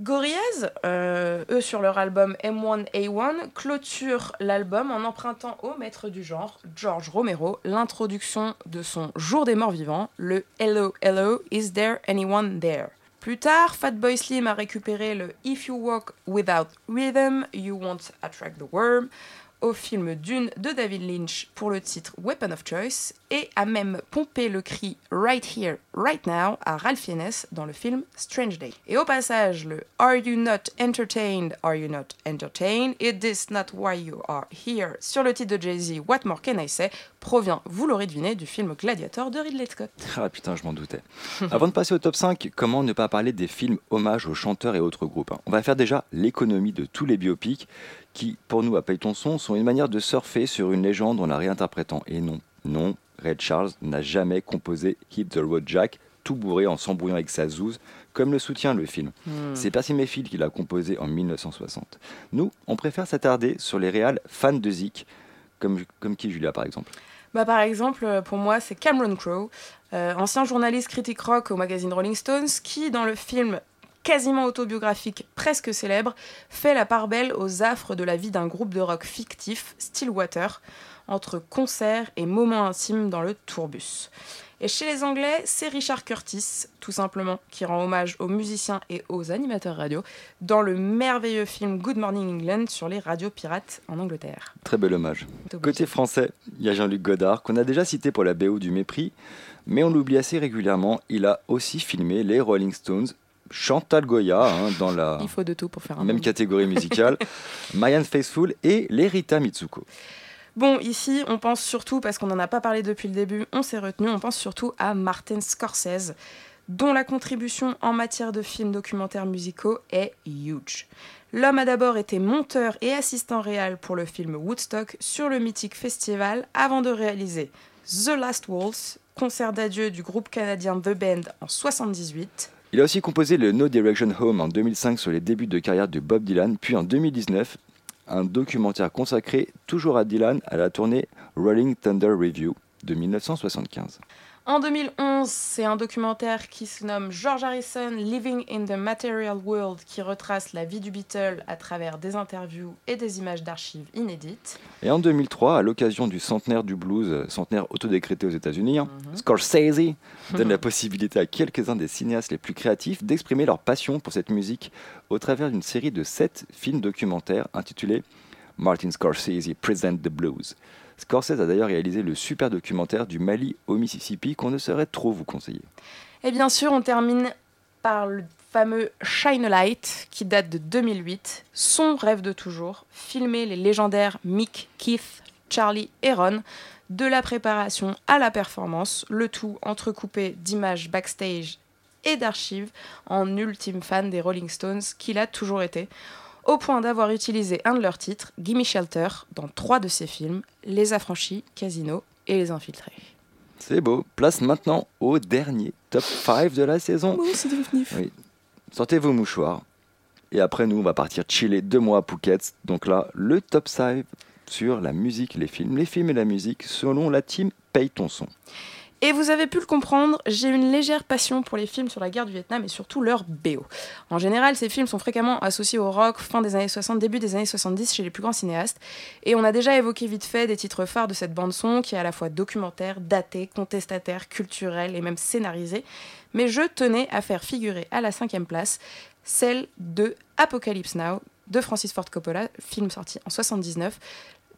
Gorillaz, euh, eux sur leur album M1A1, clôturent l'album en empruntant au maître du genre, George Romero, l'introduction de son Jour des morts vivants, le Hello Hello, Is There Anyone There? Plus tard, Fatboy Slim a récupéré le If You Walk Without Rhythm, You Won't Attract the Worm au film Dune de David Lynch pour le titre Weapon of Choice et a même pompé le cri Right Here, Right Now à Ralph Fiennes dans le film Strange Day. Et au passage, le Are You Not Entertained, Are You Not Entertained, Is This Not Why You Are Here sur le titre de Jay-Z What More Can I Say? provient, vous l'aurez deviné, du film Gladiator de Ridley Scott. Ah putain, je m'en doutais. [laughs] Avant de passer au top 5, comment ne pas parler des films hommages aux chanteurs et autres groupes hein? On va faire déjà l'économie de tous les biopics qui, pour nous à Paye ton son, sont une manière de surfer sur une légende en la réinterprétant. Et non, non, Red Charles n'a jamais composé Hit the Road Jack tout bourré en s'embrouillant avec sa zouze, comme le soutient le film. C'est Percy Mayfield qui l'a composé en 1960. Nous, on préfère s'attarder sur les réals fans de Zik, comme, comme qui Julia par exemple? Bah, par exemple, euh, pour moi, c'est Cameron Crowe, euh, ancien journaliste critique rock au magazine Rolling Stones, qui, dans le film quasiment autobiographique, presque célèbre, fait la part belle aux affres de la vie d'un groupe de rock fictif, Stillwater, entre concerts et moments intimes dans le tourbus. Et chez les Anglais, c'est Richard Curtis, tout simplement, qui rend hommage aux musiciens et aux animateurs radio dans le merveilleux film Good Morning England sur les radios pirates en Angleterre. Très bel hommage. Côté français, il y a Jean-Luc Godard, qu'on a déjà cité pour la BO du Mépris, mais on l'oublie assez régulièrement. Il a aussi filmé les Rolling Stones, Chantal Goya, hein, dans la Il faut de tout pour faire un même monde. catégorie musicale, [laughs] Marianne Faithfull et les Rita Mitsuko. Bon, ici, on pense surtout, parce qu'on n'en a pas parlé depuis le début, on s'est retenu, on pense surtout à Martin Scorsese, dont la contribution en matière de films documentaires musicaux est huge. L'homme a d'abord été monteur et assistant réel pour le film Woodstock sur le mythique festival avant de réaliser The Last Waltz, concert d'adieu du groupe canadien The Band en 78, Il a aussi composé le No Direction Home en 2005 sur les débuts de carrière de Bob Dylan, puis en 2019, un documentaire consacré toujours à Dylan à la tournée Rolling Thunder Review de 1975. En 2011, c'est un documentaire qui se nomme George Harrison Living in the Material World qui retrace la vie du Beatle à travers des interviews et des images d'archives inédites. Et en 2003, à l'occasion du centenaire du blues, euh, centenaire autodécrété aux États-Unis, hein, Scorsese [laughs] donne la possibilité à quelques-uns des cinéastes les plus créatifs d'exprimer leur passion pour cette musique au travers d'une série de sept films documentaires intitulés Martin Scorsese Present the Blues. Scorsese a d'ailleurs réalisé le super documentaire du Mali au Mississippi qu'on ne saurait trop vous conseiller. Et bien sûr, on termine par le fameux Shine a Light qui date de 2008, son rêve de toujours, filmer les légendaires Mick, Keith, Charlie et Ron. De la préparation à la performance, le tout entrecoupé d'images backstage et d'archives en ultime fan des Rolling Stones qu'il a toujours été, au point d'avoir utilisé un de leurs titres, Gimme Shelter, dans trois de ses films, Les Affranchis, Casino et Les Infiltrés. C'est beau. Place maintenant au dernier top 5 de la saison. Oui. Sortez vos mouchoirs. Et après, nous, on va partir chiller deux mois à Phuket. Donc là, le top 5 sur la musique, les films, les films et la musique, selon la team Paye ton son. Et vous avez pu le comprendre, j'ai une légère passion pour les films sur la guerre du Vietnam et surtout leur BO. En général, ces films sont fréquemment associés au rock fin des années 60, début des années 70 chez les plus grands cinéastes. Et on a déjà évoqué vite fait des titres phares de cette bande-son qui est à la fois documentaire, daté, contestataire, culturel et même scénarisé. Mais je tenais à faire figurer à la cinquième place celle de Apocalypse Now de Francis Ford Coppola, film sorti en 79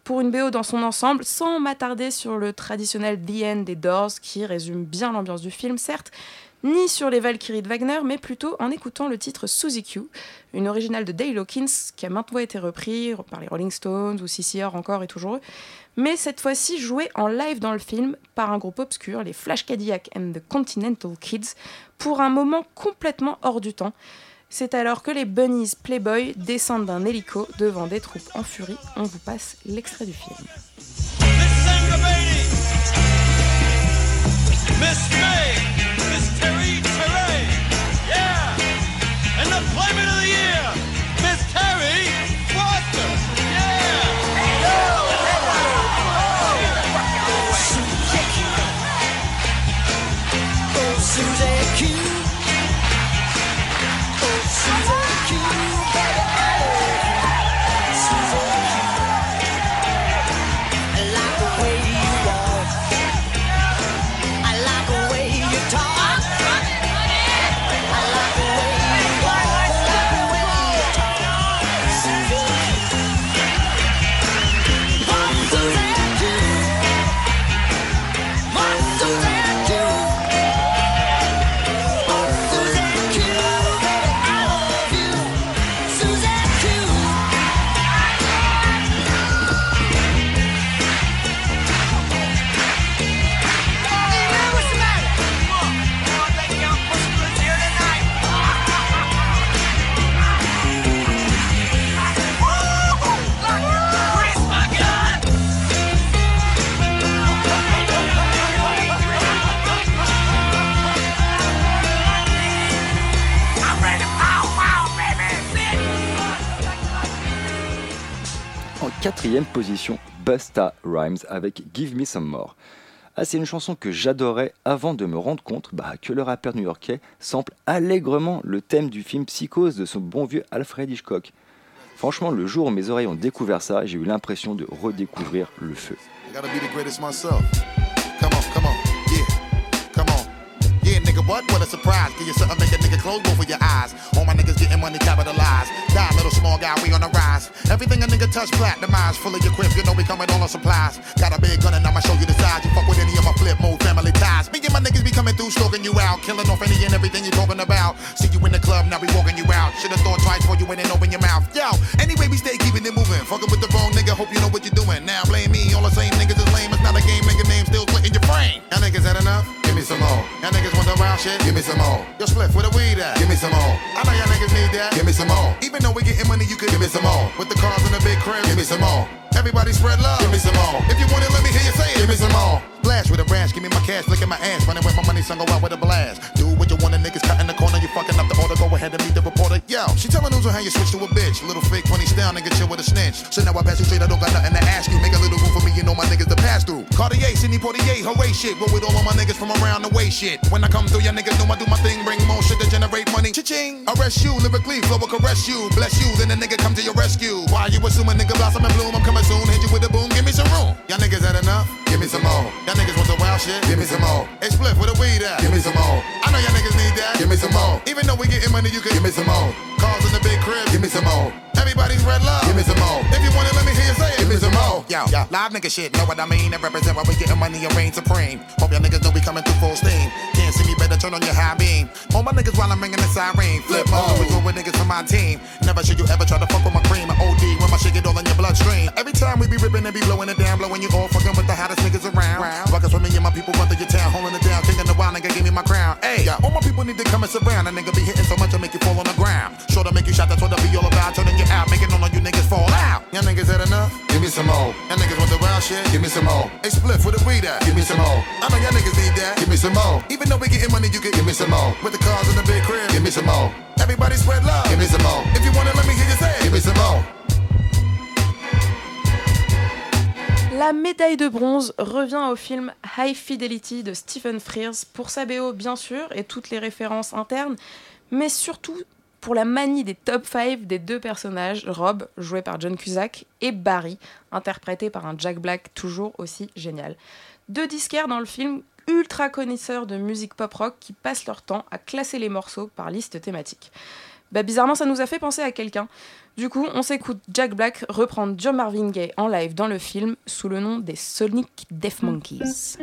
pour une BO dans son ensemble, sans m'attarder sur le traditionnel The End des Doors, qui résume bien l'ambiance du film, certes, ni sur les Valkyries de Wagner, mais plutôt en écoutant le titre Suzy Q, une originale de Dale Hawkins, qui a maintes fois été repris par les Rolling Stones ou CCR encore et toujours mais cette fois-ci joué en live dans le film par un groupe obscur, les Flash Cadillac and the Continental Kids, pour un moment complètement hors du temps. C'est alors que les Bunnies Playboy descendent d'un hélico devant des troupes en furie. On vous passe l'extrait du film. Miss May, Miss Terry Terry, yeah, and the Playmate of the Year, Miss Terry Foster, Susie quatrième position, Busta Rhymes avec Give Me Some More. Ah, c'est une chanson que j'adorais avant de me rendre compte bah, que le rappeur new-yorkais sample allègrement le thème du film Psychose de son bon vieux Alfred Hitchcock. Franchement, le jour où mes oreilles ont découvert ça, j'ai eu l'impression de redécouvrir le feu. Nigga, what? What a surprise. Give you something, make a nigga close both of your eyes. All my niggas getting money capitalized. Die, little small guy, we on the rise. Everything a nigga touch, platinumized. Full of your quips, you know we coming all on supplies. Got a big gun and I'ma show you the size. You fuck with any of my flip mode family ties. Me and my niggas be coming through, stroking you out. Killing off any and everything you talking about. See you in the club, now we walking you out. Should've thought twice before you went and open your mouth. Yo, anyway, we stay keeping it moving. Fucking with the wrong nigga, hope you know what you're doing. Now blame me, all the same niggas is lame. Not a game, nigga name still splitting your brain. Y'all niggas had enough? Give me some more. Y'all niggas want the wild shit? Give me some more. Yo, split where the weed at? Give me some more. I know y'all niggas need that. Give me some more. Even though we getting money, you could give me some more. With the cars in the big crib, give me some more. Everybody spread love. Give me some more. If you want it, let me hear you say it. Give me some more. Blast with a branch, give me my cash, look my ass, running with my money, son, go out with a blast. Do what you want, the niggas cut in the corner, you fucking up the order, go ahead and meet the reporter. Yo, she telling news on how you switch to a bitch. Little fake funny style, nigga, chill with a snitch. So now I pass you straight, I don't got nothing to ask you. Make a little room for me, you know my niggas to pass through. Cartier, Sidney Portier, hooray shit. Roll with all of my niggas from around the way shit. When I come through, y'all niggas know I do my thing, bring more shit to generate money. Cha-ching. Arrest you, lyrically, flow will caress you. Bless you, then the nigga come to your rescue. Why you assuming nigga blossom and bloom? I'm shit? Give me some more. Hey, split where the weed at? Give me some more. I know y'all niggas need that. Give me some more. Even though we getting money, you can give me some more. Cars in the big crib. Give me some more. Everybody's red love. Give me some more. If you want it, let me hear you say it. Give me some more. Yo, yo, live nigga shit, know what I mean? And represent why we getting money and reign supreme. Hope y'all niggas know we coming through full steam. Can't see me, better turn on your high beam. All my niggas while I'm ringing the siren. Flip mode, go with niggas from my team. Never should you ever try to fuck with my cream. I OD when my shit get all in your bloodstream. Every time we be ripping and be blowing it down, blowing you all fucking with the hottest people run through your town, holding it down, kicking the wild nigga, give me my crown. Hey, all my people need to come and surround. A nigga be hitting so much I make you fall on the ground. Sure to make you shot, that's what I be all about. Turning you out, making all of you niggas fall out. Y'all niggas had enough? Give me some more. Y'all niggas want the wild shit? Give me some more. Hey, split for the weed at? Give me some more. I know y'all niggas need that. Give me some more. Even though we getting money, you can give me some more. With the cars in the big crib, give me some more. Everybody spread love. Give me some more. If you wanna let me hear you say it. Give me some more. La médaille de bronze revient au film High Fidelity de Stephen Frears pour sa BO bien sûr et toutes les références internes, mais surtout pour la manie des top 5 des deux personnages, Rob, joué par John Cusack, et Barry, interprété par un Jack Black toujours aussi génial. Deux disquaires dans le film ultra connaisseurs de musique pop rock qui passent leur temps à classer les morceaux par liste thématique. Bah bizarrement ça nous a fait penser à quelqu'un. Du coup on s'écoute Jack Black reprendre John Marvin Gaye en live dans le film sous le nom des Sonic Death Monkeys.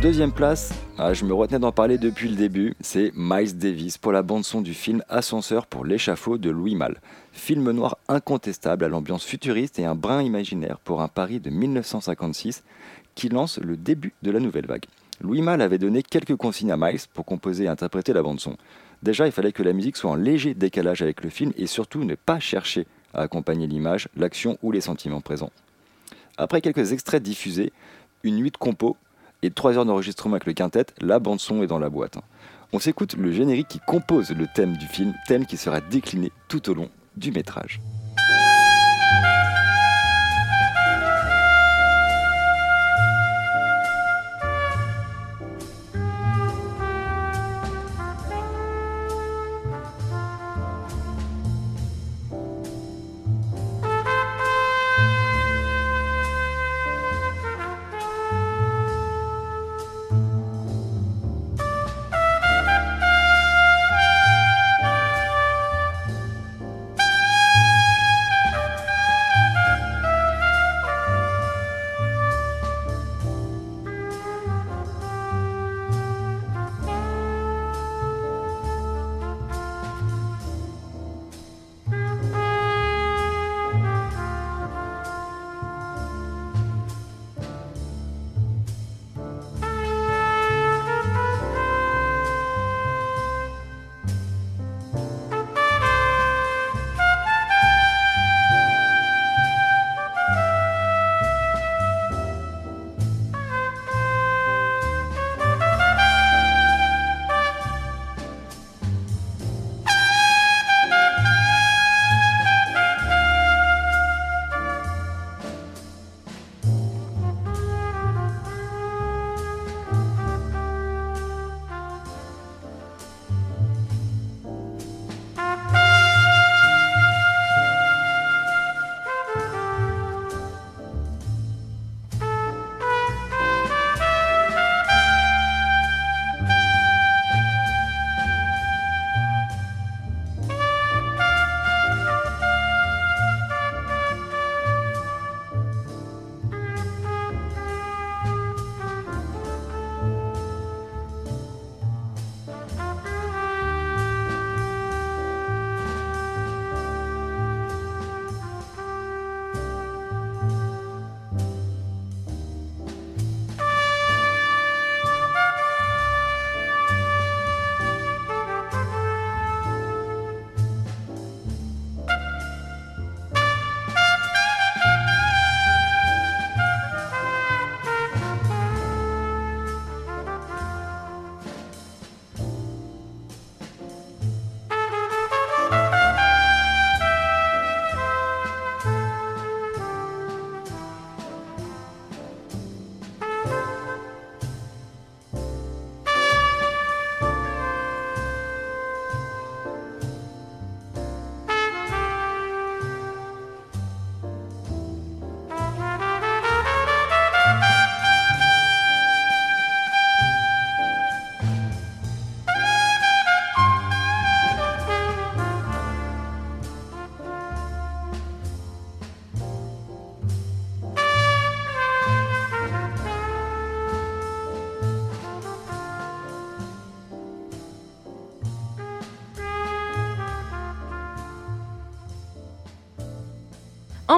Deuxième place, ah, je me retenais d'en parler depuis le début, c'est Miles Davis pour la bande-son du film Ascenseur pour l'échafaud de Louis Malle. Film noir incontestable à l'ambiance futuriste et un brin imaginaire pour un Paris de 1956 qui lance le début de la nouvelle vague. Louis Malle avait donné quelques consignes à Miles pour composer et interpréter la bande-son. Déjà, il fallait que la musique soit en léger décalage avec le film et surtout ne pas chercher à accompagner l'image, l'action ou les sentiments présents. Après quelques extraits diffusés, une nuit de compo et trois heures d'enregistrement avec le quintet, la bande son est dans la boîte. On s'écoute le générique qui compose le thème du film, thème qui sera décliné tout au long du métrage.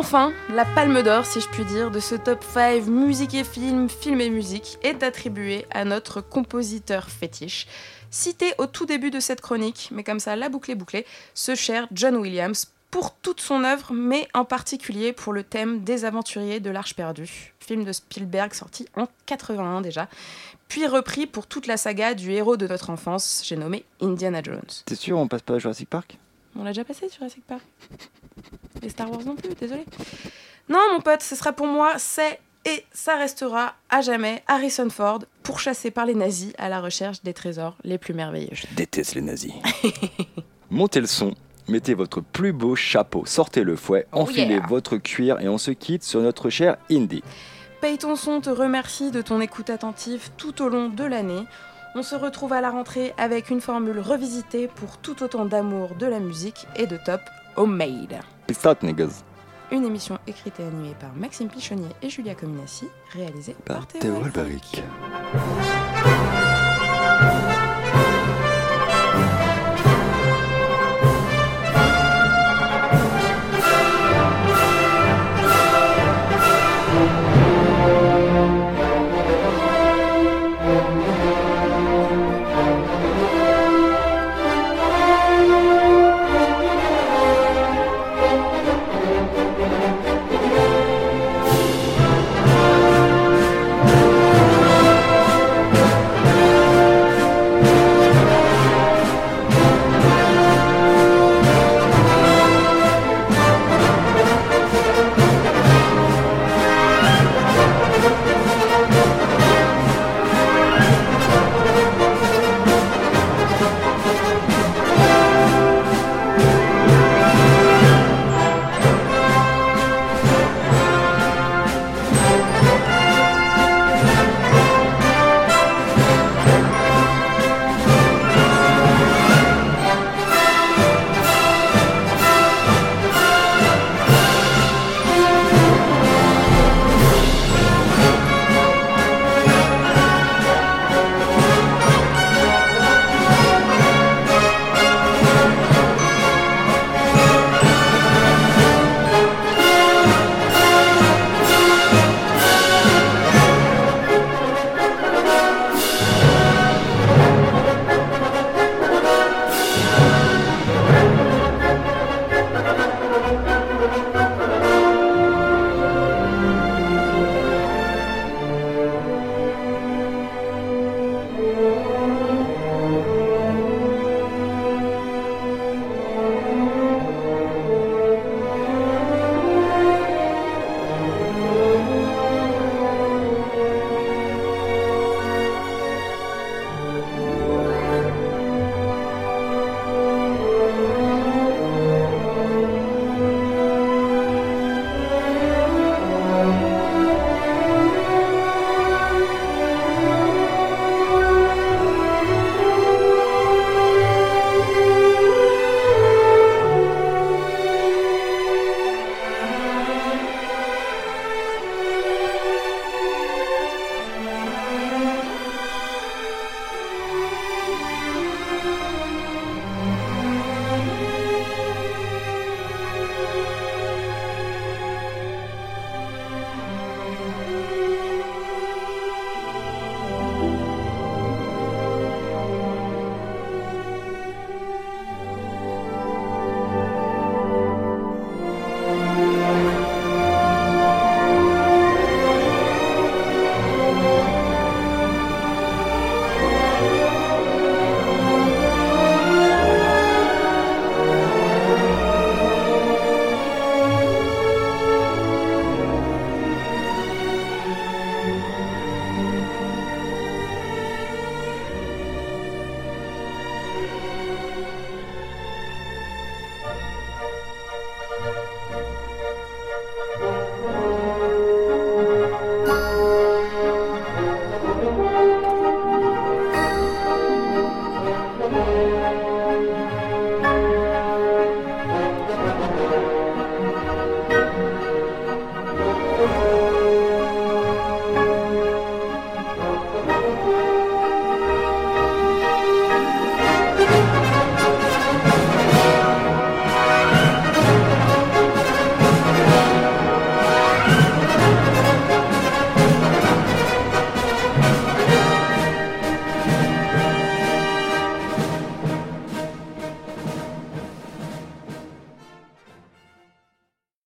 Enfin, la palme d'or, si je puis dire, de ce top 5 musique et film, film et musique est attribuée à notre compositeur fétiche, cité au tout début de cette chronique, mais comme ça, la boucle est bouclée, ce cher John Williams, pour toute son œuvre, mais en particulier pour le thème des aventuriers de l'Arche perdue, film de Spielberg sorti en 81 déjà, puis repris pour toute la saga du héros de notre enfance, j'ai nommé Indiana Jones. T'es sûr, on passe pas à Jurassic Park? On l'a déjà passé sur Jurassic Park. Et Star Wars non plus, désolé. Non, mon pote, ce sera pour moi, c'est et ça restera à jamais Harrison Ford, pourchassé par les nazis à la recherche des trésors les plus merveilleux. Je déteste les nazis. [laughs] Montez le son, mettez votre plus beau chapeau, sortez le fouet, enfilez yeah. votre cuir et on se quitte sur notre cher Indy. Paye ton son te remercie de ton écoute attentive tout au long de l'année. On se retrouve à la rentrée avec une formule revisitée pour tout autant d'amour de la musique et de top homemade. Niggas. Une émission écrite et animée par Maxime Pichonnier et Julia Cominassi, réalisée par, Théo Albaric.